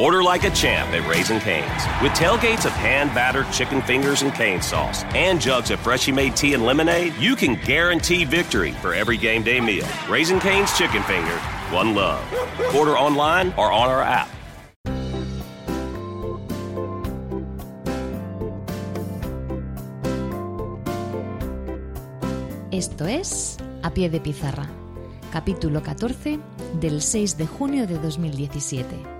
Order like a champ at Raising Cane's. With tailgates of hand battered chicken fingers and cane sauce and jugs of freshly made tea and lemonade, you can guarantee victory for every game day meal. Raising Cane's Chicken Finger, one love. Order online or on our app. Esto es A Pie de Pizarra, capítulo 14 del 6 de junio de 2017.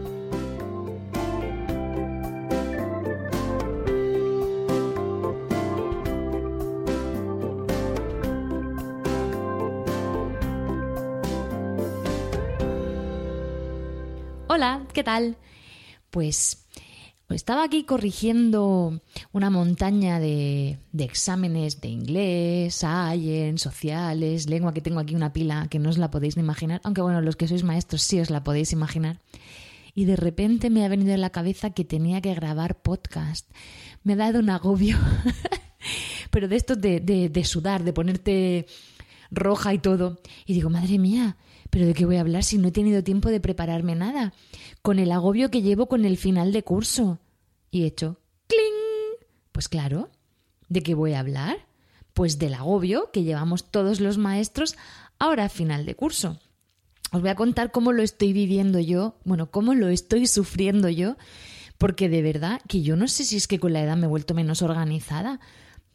Hola, ¿qué tal? Pues estaba aquí corrigiendo una montaña de, exámenes de inglés, science, sociales, lengua, que tengo aquí una pila que no os la podéis ni imaginar, aunque bueno, los que sois maestros sí os la podéis imaginar. Y de repente me ha venido en la cabeza que tenía que grabar podcast. Me ha dado un agobio, pero de esto de, de sudar, de ponerte roja y todo. Y digo, madre mía, ¿pero de qué voy a hablar si no he tenido tiempo de prepararme nada? Con el agobio que llevo con el final de curso. Y he hecho ¡cling! Pues claro, ¿de qué voy a hablar? Pues del agobio que llevamos todos los maestros ahora a final de curso. Os voy a contar cómo lo estoy viviendo yo, bueno, cómo lo estoy sufriendo yo, porque de verdad que yo no sé si es que con la edad me he vuelto menos organizada,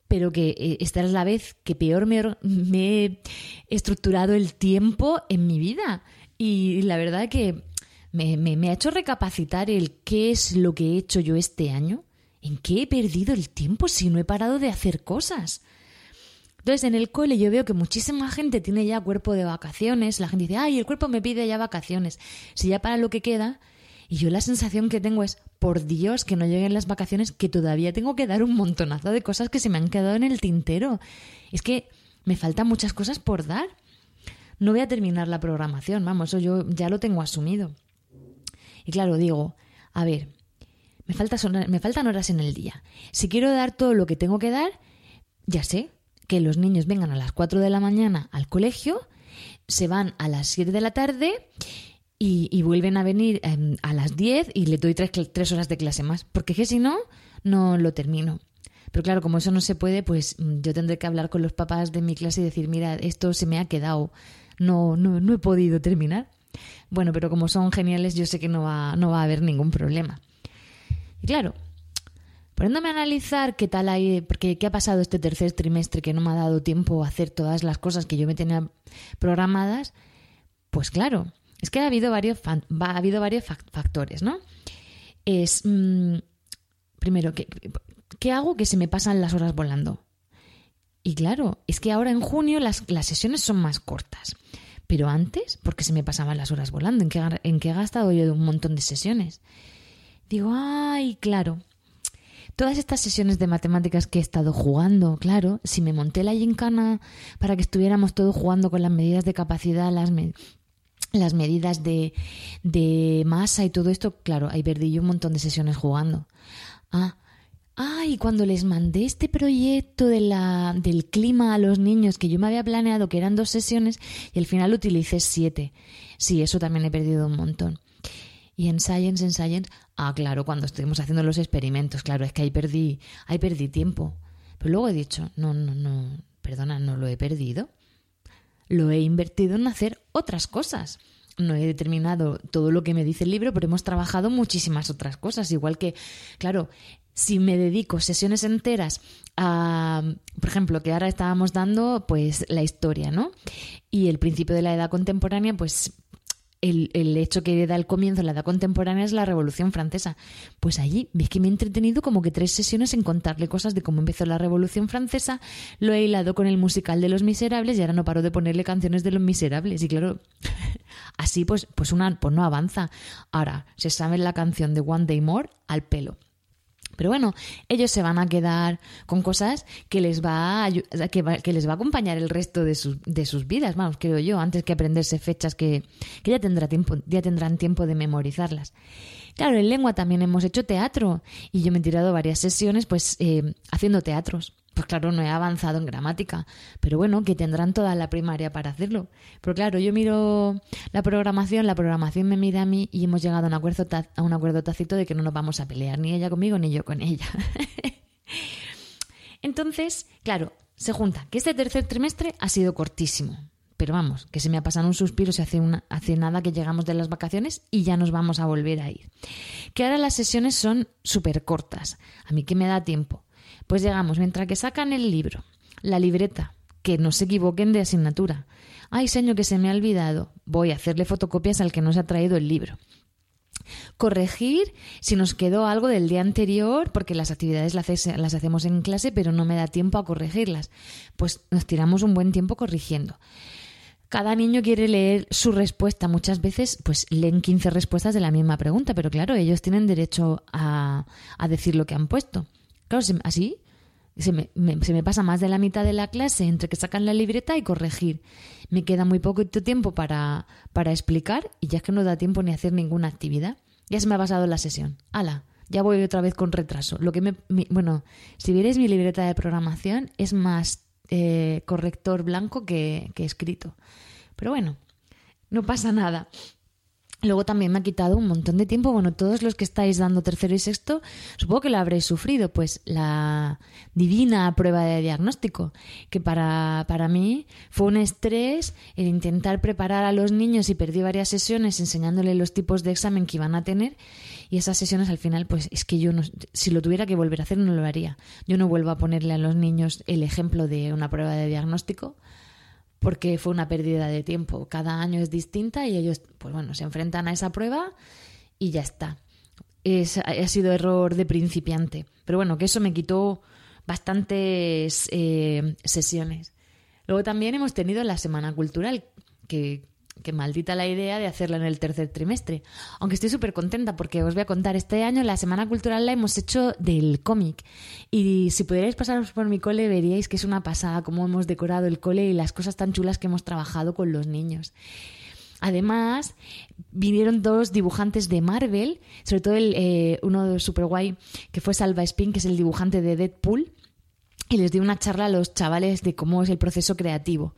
pero que eh, esta es la vez que peor me, he estructurado el tiempo en mi vida. Y la verdad que me, me, ha hecho recapacitar el qué es lo que he hecho yo este año, en qué he perdido el tiempo si no he parado de hacer cosas. Entonces, en el cole yo veo que muchísima gente tiene ya cuerpo de vacaciones, la gente dice, ay, el cuerpo me pide ya vacaciones. Si ya para lo que queda, y yo la sensación que tengo es, por Dios, que no lleguen las vacaciones, que todavía tengo que dar un montonazo de cosas que se me han quedado en el tintero. Es que me faltan muchas cosas por dar. No voy a terminar la programación, vamos, eso yo ya lo tengo asumido. Y claro, digo, a ver, me, me faltan horas en el día. Si quiero dar todo lo que tengo que dar, ya sé que los niños vengan a las 4 de la mañana al colegio, se van a las 7 de la tarde y, vuelven a venir em, a las 10 y le doy tres, horas de clase más, porque que si no, no lo termino. Pero claro, como eso no se puede, pues mm, yo tendré que hablar con los papás de mi clase y decir, mira, esto se me ha quedado, no, no, no he podido terminar. Bueno, pero como son geniales, yo sé que no va, no va a haber ningún problema. Y claro, poniéndome a analizar qué tal hay, porque qué ha pasado este tercer trimestre que no me ha dado tiempo a hacer todas las cosas que yo me tenía programadas, pues claro, es que ha habido varios, ha habido varios factores, ¿no? Es, mm, primero, ¿qué, ¿qué hago que se me pasan las horas volando? Y claro, es que ahora en junio las, las sesiones son más cortas. Pero antes, ¿por qué se me pasaban las horas volando? ¿En qué, ¿En qué he gastado yo de un montón de sesiones? Digo, ay, claro. Todas estas sesiones de matemáticas que he estado jugando, claro, si me monté la gincana para que estuviéramos todos jugando con las medidas de capacidad, las, las medidas de, de, masa y todo esto, claro, ahí perdí yo un montón de sesiones jugando. Ah, ah, y cuando les mandé este proyecto de la, del clima a los niños, que yo me había planeado que eran dos sesiones, y al final utilicé siete. Sí, eso también he perdido un montón. Y en Science, en Science, ah, claro, cuando estuvimos haciendo los experimentos, claro, es que ahí perdí, ahí perdí tiempo. Pero luego he dicho, no, no, no, perdona, no lo he perdido lo he invertido en hacer otras cosas. No he determinado todo lo que me dice el libro, pero hemos trabajado muchísimas otras cosas. Igual que, claro, si me dedico sesiones enteras a, por ejemplo, que ahora estábamos dando, pues la historia, ¿no? Y el principio de la edad contemporánea, pues el, hecho que da el comienzo la edad contemporánea es la Revolución Francesa. Pues allí ves que me he entretenido como que tres sesiones en contarle cosas de cómo empezó la Revolución Francesa, lo he hilado con el musical de Los Miserables y ahora no paro de ponerle canciones de Los Miserables. Y claro, Así pues, pues, una, pues no avanza. Ahora, se sabe la canción de One Day More al pelo. Pero bueno, ellos se van a quedar con cosas que les va a, que, les va a acompañar el resto de, de, sus vidas, vamos, creo yo, antes que aprenderse fechas que, que ya, tendrá tiempo, ya tendrán tiempo de memorizarlas. Claro, en lengua también hemos hecho teatro y yo me he tirado varias sesiones pues eh, haciendo teatros. Pues claro, no he avanzado en gramática, pero bueno, que tendrán toda la primaria para hacerlo. Pero claro, yo miro la programación, la programación me mira a mí y hemos llegado a un acuerdo, a un acuerdo tácito de que no nos vamos a pelear, ni ella conmigo ni yo con ella. Entonces, claro, se junta que este tercer trimestre ha sido cortísimo. Pero vamos, que se me ha pasado un suspiro si hace, una, hace nada que llegamos de las vacaciones y ya nos vamos a volver a ir. Que ahora las sesiones son súper cortas. A mí que me da tiempo. Pues llegamos, mientras que sacan el libro, la libreta, que no se equivoquen de asignatura. Ay, señor, que se me ha olvidado. Voy a hacerle fotocopias al que nos ha traído el libro. Corregir si nos quedó algo del día anterior, porque las actividades las hacemos en clase, pero no me da tiempo a corregirlas. Pues nos tiramos un buen tiempo corrigiendo. Cada niño quiere leer su respuesta. Muchas veces, pues leen 15 respuestas de la misma pregunta, pero claro, ellos tienen derecho a, a decir lo que han puesto. Claro, así se me, se me, pasa más de la mitad de la clase entre que sacan la libreta y corregir. Me queda muy poco tiempo para, para explicar y ya es que no da tiempo ni hacer ninguna actividad. Ya se me ha pasado la sesión. ¡Hala! Ya voy otra vez con retraso. Lo que me, bueno, si vierais mi libreta de programación, es más eh, corrector blanco que, que escrito. Pero bueno, no pasa nada. Luego también me ha quitado un montón de tiempo. Bueno, todos los que estáis dando tercero y sexto, supongo que lo habréis sufrido, pues la divina prueba de diagnóstico, que para, para mí fue un estrés el intentar preparar a los niños y perdí varias sesiones enseñándoles los tipos de examen que iban a tener. Y esas sesiones al final, pues es que yo no, si lo tuviera que volver a hacer, no lo haría. Yo no vuelvo a ponerle a los niños el ejemplo de una prueba de diagnóstico porque fue una pérdida de tiempo. Cada año es distinta y ellos, pues bueno, se enfrentan a esa prueba y ya está. Es, ha sido error de principiante. Pero bueno, que eso me quitó bastantes eh, sesiones. Luego también hemos tenido la Semana Cultural, que que maldita la idea de hacerla en el tercer trimestre. Aunque estoy súper contenta porque os voy a contar, este año la Semana Cultural la hemos hecho del cómic. Y si pudierais pasaros por mi cole, veríais que es una pasada cómo hemos decorado el cole y las cosas tan chulas que hemos trabajado con los niños. Además, vinieron dos dibujantes de Marvel, sobre todo el, eh, uno super guay, que fue Salva Spin, que es el dibujante de Deadpool, y les di una charla a los chavales de cómo es el proceso creativo.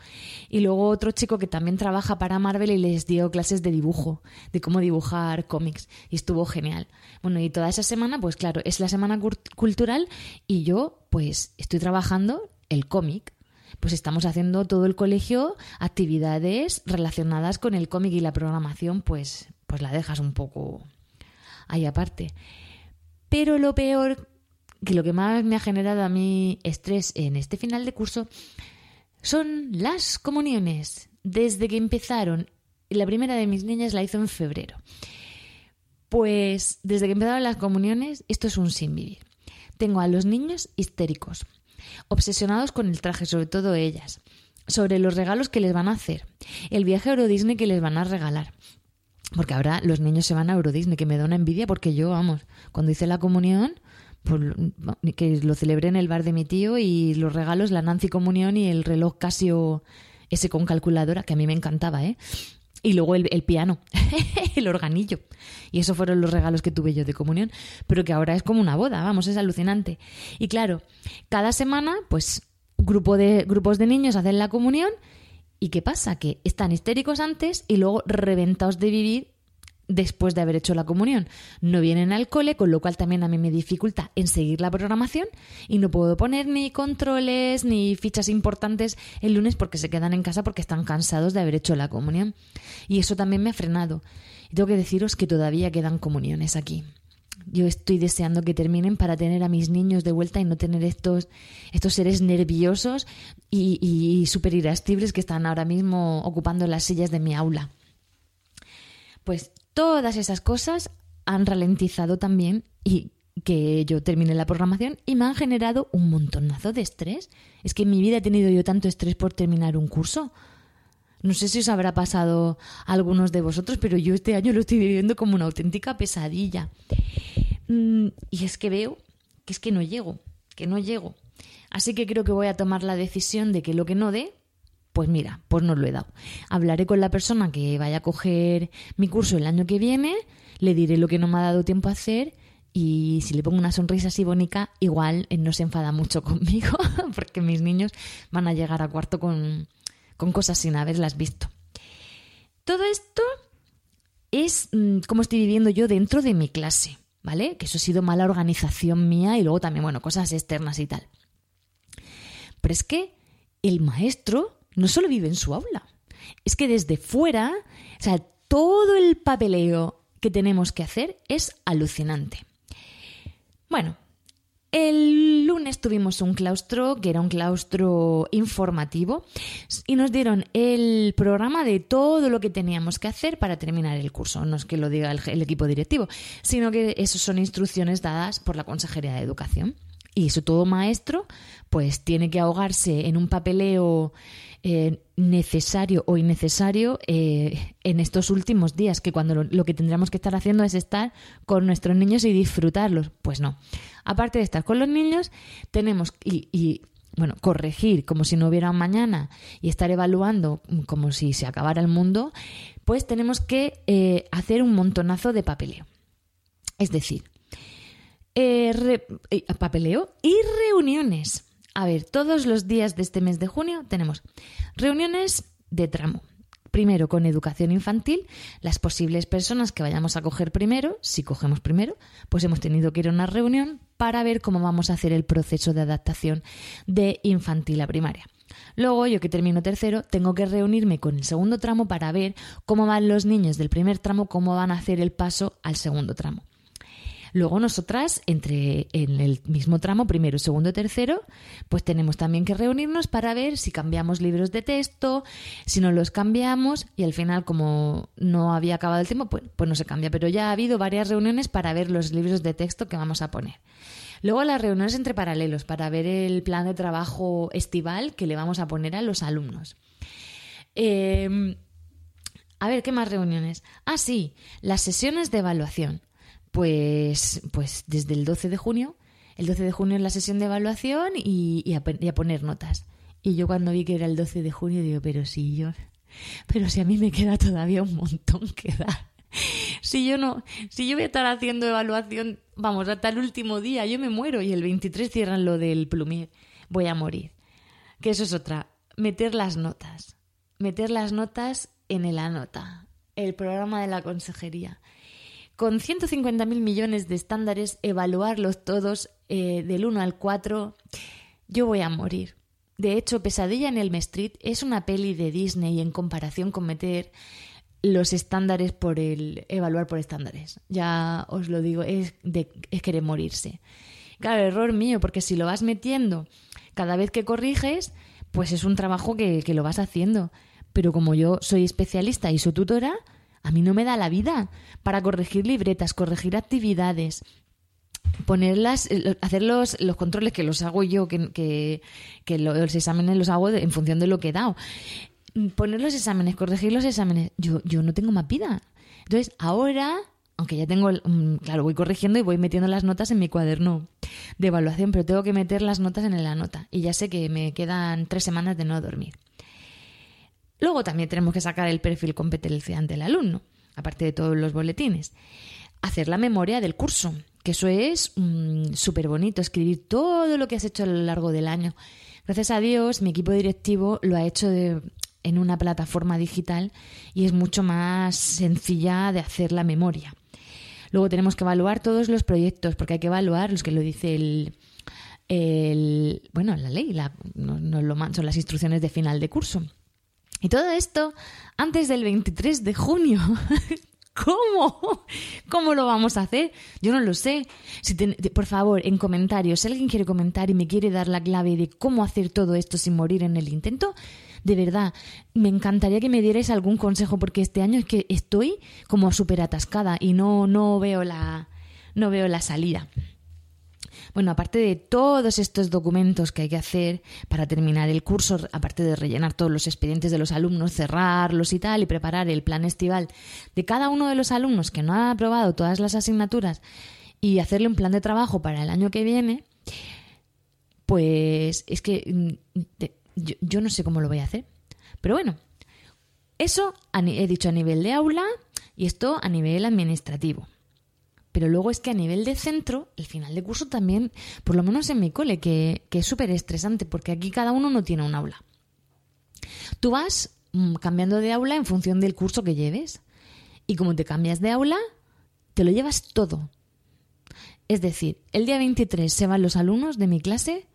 Y luego otro chico que también trabaja para Marvel y les dio clases de dibujo, de cómo dibujar cómics. Y estuvo genial. Bueno, y toda esa semana, pues claro, es la semana cultural y yo pues estoy trabajando el cómic. Pues estamos haciendo todo el colegio actividades relacionadas con el cómic y la programación, pues, pues la dejas un poco ahí aparte. Pero lo peor que lo que más me ha generado a mí estrés en este final de curso son las comuniones. Desde que empezaron, la primera de mis niñas la hizo en febrero. Pues desde que empezaron las comuniones, esto es un sin vivir. Tengo a los niños histéricos, obsesionados con el traje, sobre todo ellas, sobre los regalos que les van a hacer, el viaje a Euro Disney que les van a regalar. Porque ahora los niños se van a Euro Disney, que me da una envidia porque yo, vamos, cuando hice la comunión, que lo celebré en el bar de mi tío y los regalos, la Nancy Comunión y el reloj Casio ese con calculadora, que a mí me encantaba, ¿eh? Y luego el, el piano, el organillo. Y esos fueron los regalos que tuve yo de comunión, pero que ahora es como una boda, vamos, es alucinante. Y claro, cada semana, pues, grupo de, grupos de niños hacen la comunión. ¿Y qué pasa? Que están histéricos antes y luego reventados de vivir después de haber hecho la comunión. No vienen al cole, con lo cual también a mí me dificulta en seguir la programación y no puedo poner ni controles ni fichas importantes el lunes porque se quedan en casa porque están cansados de haber hecho la comunión. Y eso también me ha frenado. Y tengo que deciros que todavía quedan comuniones aquí. Yo estoy deseando que terminen para tener a mis niños de vuelta y no tener estos, estos seres nerviosos y, y súper irascibles que están ahora mismo ocupando las sillas de mi aula. Pues Todas esas cosas han ralentizado también y que yo termine la programación y me han generado un montonazo de estrés. Es que en mi vida he tenido yo tanto estrés por terminar un curso. No sé si os habrá pasado algunos de vosotros, pero yo este año lo estoy viviendo como una auténtica pesadilla. Mm, y es que veo que es que no llego, que no llego. Así que creo que voy a tomar la decisión de que lo que no dé, pues mira, pues no lo he dado. Hablaré con la persona que vaya a coger mi curso el año que viene, le diré lo que no me ha dado tiempo a hacer y si le pongo una sonrisa así bonita, igual no se enfada mucho conmigo, porque mis niños van a llegar a cuarto con, con cosas sin haberlas visto. Todo esto es mm, como estoy viviendo yo dentro de mi clase, ¿vale? Que eso ha sido mala organización mía y luego también, bueno, cosas externas y tal. Pero es que el maestro no solo vive en su aula, es que desde fuera, o sea, todo el papeleo que tenemos que hacer es alucinante. Bueno, el lunes tuvimos un claustro que era un claustro informativo y nos dieron el programa de todo lo que teníamos que hacer para terminar el curso. No es que lo diga el, equipo directivo, sino que eso son instrucciones dadas por la Consejería de Educación. Y eso todo maestro pues tiene que ahogarse en un papeleo eh, necesario o innecesario eh, en estos últimos días, que cuando lo, que tendríamos que estar haciendo es estar con nuestros niños y disfrutarlos. Pues no. Aparte de estar con los niños, tenemos y, bueno, corregir como si no hubiera mañana y estar evaluando como si se acabara el mundo, pues tenemos que eh, hacer un montonazo de papeleo. Es decir, papeleo y reuniones. A ver, todos los días de este mes de junio tenemos reuniones de tramo. Primero con educación infantil, las posibles personas que vayamos a coger primero, si cogemos primero, pues hemos tenido que ir a una reunión para ver cómo vamos a hacer el proceso de adaptación de infantil a primaria. Luego, yo que termino tercero, tengo que reunirme con el segundo tramo para ver cómo van los niños del primer tramo, cómo van a hacer el paso al segundo tramo. Luego nosotras, entre en el mismo tramo, primero, segundo tercero, pues tenemos también que reunirnos para ver si cambiamos libros de texto, si no los cambiamos y al final, como no había acabado el tiempo, pues, pues no se cambia. Pero ya ha habido varias reuniones para ver los libros de texto que vamos a poner. Luego las reuniones entre paralelos para ver el plan de trabajo estival que le vamos a poner a los alumnos. Em, a ver, ¿qué más reuniones? Ah, sí, las sesiones de evaluación. Pues, pues desde el 12 de junio, el 12 de junio es la sesión de evaluación y, a, poner notas. Y yo cuando vi que era el 12 de junio digo, pero si yo, pero si a mí me queda todavía un montón que dar. Si yo no, si yo voy a estar haciendo evaluación, vamos, hasta el último día, yo me muero y el 23 cierran lo del plumier, voy a morir. Que eso es otra, meter las notas, meter las notas en el anota, el programa de la consejería con 150.000 millones de estándares, evaluarlos todos eh, del 1 al 4, yo voy a morir. De hecho, Pesadilla en el Street es una peli de Disney en comparación con meter los estándares por el evaluar por estándares. Ya os lo digo, es, de, es querer morirse. Claro, error mío, porque si lo vas metiendo cada vez que corriges, pues es un trabajo que, que lo vas haciendo. Pero como yo soy especialista y su tutora, a mí no me da la vida para corregir libretas, corregir actividades, ponerlas, eh, hacer los, controles que los hago yo, que, los exámenes los hago en función de lo que he dado. Poner los exámenes, corregir los exámenes, yo, yo no tengo más vida. Entonces, ahora, aunque ya tengo, mm, claro, voy corrigiendo y voy metiendo las notas en mi cuaderno de evaluación, pero tengo que meter las notas en la nota. Y ya sé que me quedan tres semanas de no dormir. Luego también tenemos que sacar el perfil competencial del alumno, aparte de todos los boletines. Hacer la memoria del curso, que eso es mm, súper bonito, escribir todo lo que has hecho a lo largo del año. Gracias a Dios, mi equipo directivo lo ha hecho en una plataforma digital y es mucho más sencilla de hacer la memoria. Luego tenemos que evaluar todos los proyectos, porque hay que evaluar los que lo dice el, bueno, la ley, no, son las instrucciones de final de curso. Y todo esto antes del 23 de junio. ¿Cómo? ¿Cómo lo vamos a hacer? Yo no lo sé. Si por favor, en comentarios, si alguien quiere comentar y me quiere dar la clave de cómo hacer todo esto sin morir en el intento, de verdad, me encantaría que me dierais algún consejo porque este año es que estoy como súper atascada y no, no, veo la, no veo la salida. Bueno, aparte de todos estos documentos que hay que hacer para terminar el curso, aparte de rellenar todos los expedientes de los alumnos, cerrarlos y tal, y preparar el plan estival de cada uno de los alumnos que no ha aprobado todas las asignaturas y hacerle un plan de trabajo para el año que viene, pues es que mm, yo, no sé cómo lo voy a hacer. Pero bueno, eso he dicho a nivel de aula y esto a nivel administrativo. Pero luego es que a nivel de centro, el final de curso también, por lo menos en mi cole, que, es súper estresante, porque aquí cada uno no tiene un aula. Tú vas mm, cambiando de aula en función del curso que lleves. Y como te cambias de aula, te lo llevas todo. Es decir, el día 23 se van los alumnos de mi clase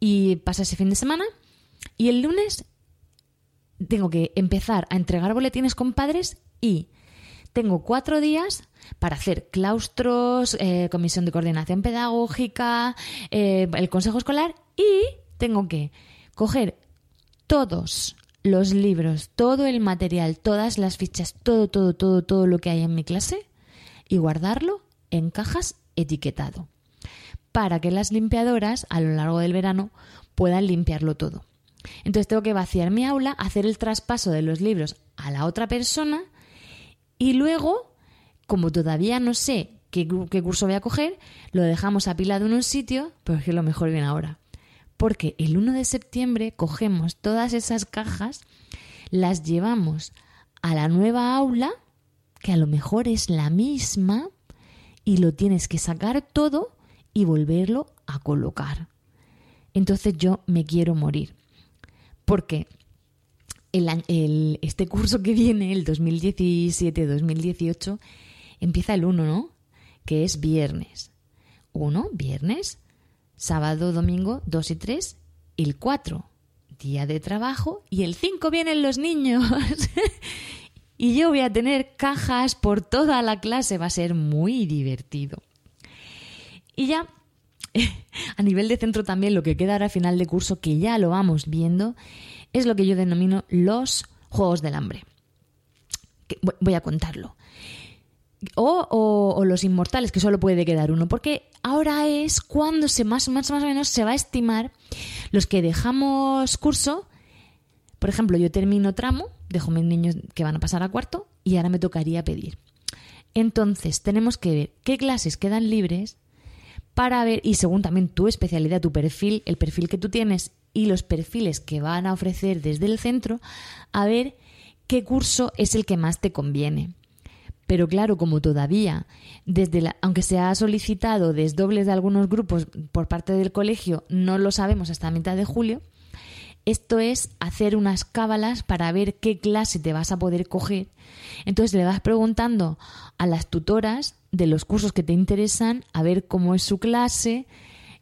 y pasa ese fin de semana y el lunes tengo que empezar a entregar boletines con padres y tengo cuatro días para hacer claustros, eh, comisión de coordinación pedagógica, eh, el consejo escolar y tengo que coger todos los libros, todo el material, todas las fichas, todo, todo, todo, todo lo que hay en mi clase y guardarlo en cajas etiquetado para que las limpiadoras a lo largo del verano puedan limpiarlo todo. Entonces tengo que vaciar mi aula, hacer el traspaso de los libros a la otra persona y luego, como todavía no sé qué, curso voy a coger, lo dejamos apilado en un sitio, pero es que lo mejor viene ahora. Porque el 1 de septiembre cogemos todas esas cajas, las llevamos a la nueva aula, que a lo mejor es la misma, y lo tienes que sacar todo y volverlo a colocar. Entonces yo me quiero morir. Porque el, este curso que viene, el 2017-2018, empieza el 1, ¿no? Que es viernes. 1, viernes, sábado, domingo, 2 y 3, el 4, día de trabajo, y el 5 vienen los niños. y yo voy a tener cajas por toda la clase, va a ser muy divertido. Y ya, a nivel de centro también, lo que queda ahora a final de curso, que ya lo vamos viendo, es lo que yo denomino los Juegos del Hambre. voy a contarlo. O, los inmortales, que solo puede quedar uno, porque ahora es cuando se más, más, más o menos se va a estimar los que dejamos curso. Por ejemplo, yo termino tramo, dejo mis niños que van a pasar a cuarto y ahora me tocaría pedir. Entonces, tenemos que ver qué clases quedan libres para ver, y según también tu especialidad, tu perfil, el perfil que tú tienes y los perfiles que van a ofrecer desde el centro, a ver qué curso es el que más te conviene. Pero claro, como todavía, desde la, aunque se ha solicitado desdobles de algunos grupos por parte del colegio, no lo sabemos hasta mitad de julio, esto es hacer unas cábalas para ver qué clase te vas a poder coger. Entonces le vas preguntando a las tutoras de los cursos que te interesan, a ver cómo es su clase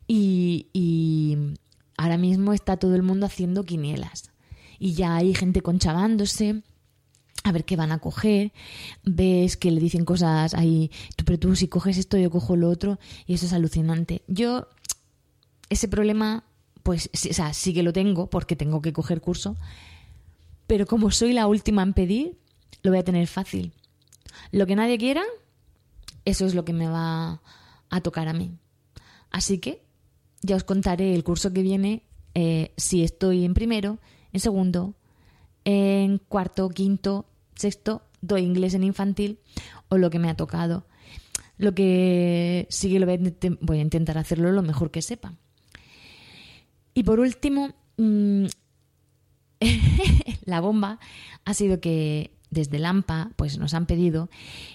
y, y ahora mismo está todo el mundo haciendo quinielas. Y ya hay gente conchavándose a ver qué van a coger, ves que le dicen cosas ahí, tú, pero tú si coges esto yo cojo lo otro y eso es alucinante. Yo ese problema pues o sea, sí que lo tengo porque tengo que coger curso, pero como soy la última en pedir, lo voy a tener fácil. Lo que nadie quiera, eso es lo que me va a tocar a mí. Así que ya os contaré el curso que viene eh, si estoy en primero, en segundo, en cuarto, quinto, sexto, doy inglés en infantil o lo que me ha tocado. Lo que sí que lo voy a intentar hacerlo lo mejor que sepa. Y por último, mm, la bomba ha sido que desde Lampa pues nos han pedido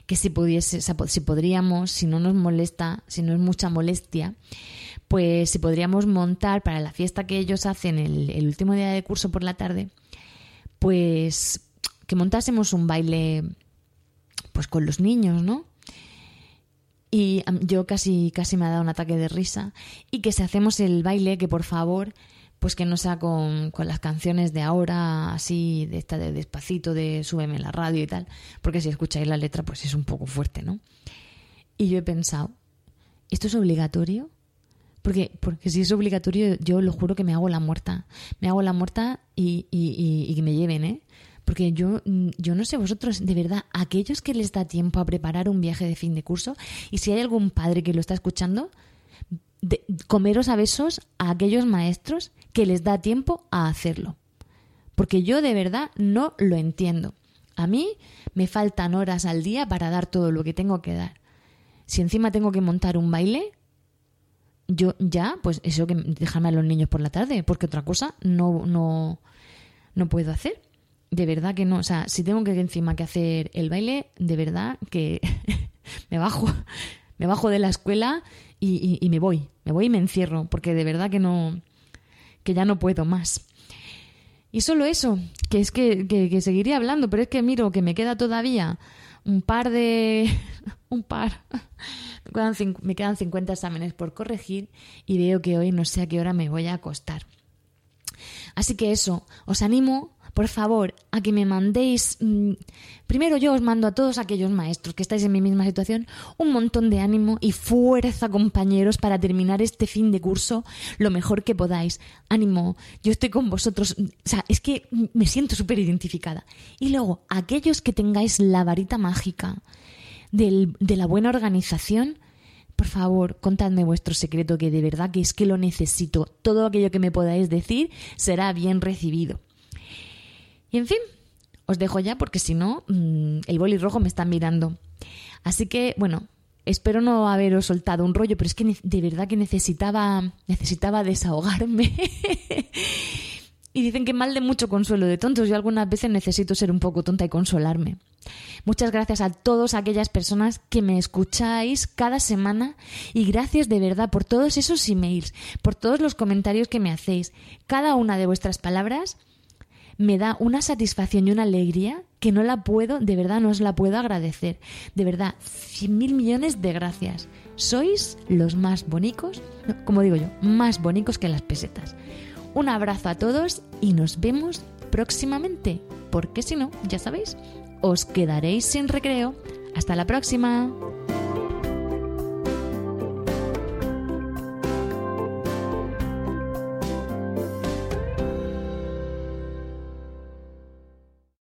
que si pudiese, si podríamos, si no nos molesta, si no es mucha molestia, pues si podríamos montar para la fiesta que ellos hacen el, el último día de curso por la tarde, pues que montásemos un baile pues con los niños, ¿no? Y yo casi, casi me ha dado un ataque de risa. Y que si hacemos el baile, que por favor, pues que no sea con, con las canciones de ahora, así, de esta de despacito, de súbeme la radio y tal. Porque si escucháis la letra, pues es un poco fuerte, ¿no? Y yo he pensado, ¿esto es obligatorio? Porque, porque si es obligatorio, yo lo juro que me hago la muerta. Me hago la muerta y, y, y que me lleven, ¿eh? Porque yo, mm, yo no sé vosotros, de verdad, aquellos que les da tiempo a preparar un viaje de fin de curso, y si hay algún padre que lo está escuchando, comeros a besos a aquellos maestros que les da tiempo a hacerlo. Porque yo de verdad no lo entiendo. A mí me faltan horas al día para dar todo lo que tengo que dar. Si encima tengo que montar un baile, yo ya, pues eso que dejarme a los niños por la tarde, porque otra cosa no, no, no puedo hacer. De verdad que no. O sea, si tengo que encima que hacer el baile, de verdad que me bajo, me bajo de la escuela y, me voy, me voy y me encierro, porque de verdad que no, que ya no puedo más. Y solo eso, que es que, que, seguiría hablando, pero es que miro que me queda todavía un par de... un par... Me quedan, me quedan 50 exámenes por corregir y veo que hoy no sé a qué hora me voy a acostar. Así que eso, os animo por favor, a que me mandéis, mm, primero yo os mando a todos aquellos maestros que estáis en mi misma situación, un montón de ánimo y fuerza, compañeros, para terminar este fin de curso lo mejor que podáis. Ánimo, yo estoy con vosotros, o sea, es que me siento súper identificada. Y luego, aquellos que tengáis la varita mágica de la buena organización, por favor, contadme vuestro secreto, que de verdad que es que lo necesito. Todo aquello que me podáis decir será bien recibido. Y en fin, os dejo ya porque si no, mm, el boli rojo me está mirando. Así que, bueno, espero no haberos soltado un rollo, pero es que de verdad que necesitaba, necesitaba desahogarme. y dicen que mal de mucho consuelo de tontos. Yo algunas veces necesito ser un poco tonta y consolarme. Muchas gracias a todas aquellas personas que me escucháis cada semana y gracias de verdad por todos esos emails, por todos los comentarios que me hacéis. Cada una de vuestras palabras me da una satisfacción y una alegría que no la puedo, de verdad no os la puedo agradecer. De verdad, cien mil millones de gracias. Sois los más bonicos, como digo yo, más bonicos que las pesetas. Un abrazo a todos y nos vemos próximamente, porque si no, ya sabéis, os quedaréis sin recreo. Hasta la próxima.